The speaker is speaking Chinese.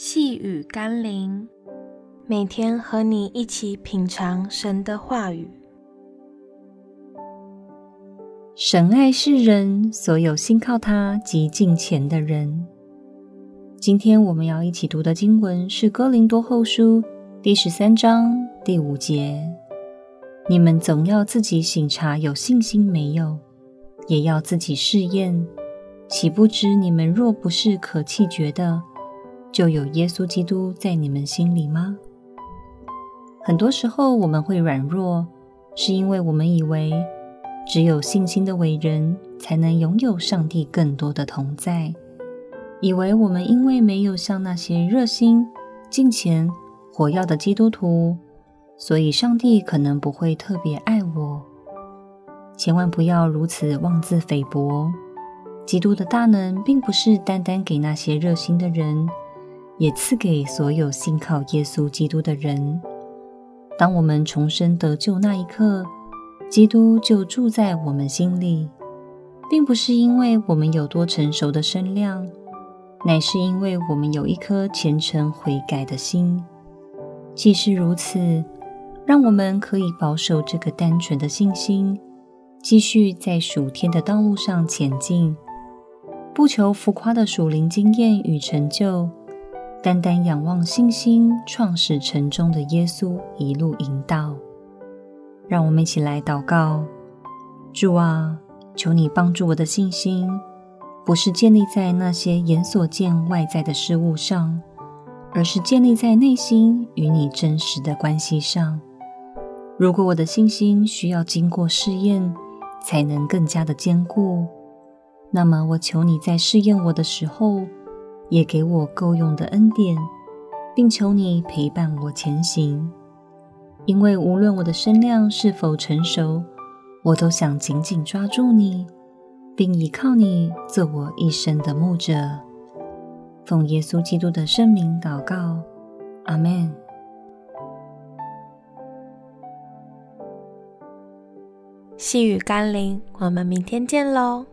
细雨甘霖，每天和你一起品尝神的话语。神爱世人，所有信靠他及敬虔的人。今天我们要一起读的经文是《哥林多后书》第十三章第五节：“你们总要自己省察有信心没有，也要自己试验，岂不知你们若不是可弃绝的，就有耶稣基督在你们心里吗？很多时候我们会软弱，是因为我们以为只有信心的伟人才能拥有上帝更多的同在，以为我们因为没有像那些热心、敬虔、活跃的基督徒，所以上帝可能不会特别爱我。千万不要如此妄自菲薄，基督的大能并不是单单给那些热心的人。也赐给所有信靠耶稣基督的人。当我们重生得救那一刻，基督就住在我们心里，并不是因为我们有多成熟的身量，乃是因为我们有一颗虔诚悔改的心。既是如此，让我们可以保守这个单纯的信心，继续在属天的道路上前进，不求浮夸的属灵经验与成就。单单仰望信心创始成终的耶稣一路引导，让我们一起来祷告：主啊，求你帮助我的信心，不是建立在那些眼所见外在的事物上，而是建立在内心与你真实的关系上。如果我的信心需要经过试验才能更加的坚固，那么我求你在试验我的时候，也给我够用的恩典，并求你陪伴我前行。因为无论我的身量是否成熟，我都想紧紧抓住你，并依靠你做我一生的牧者。奉耶稣基督的圣名祷告，阿们。细雨甘霖，我们明天见喽。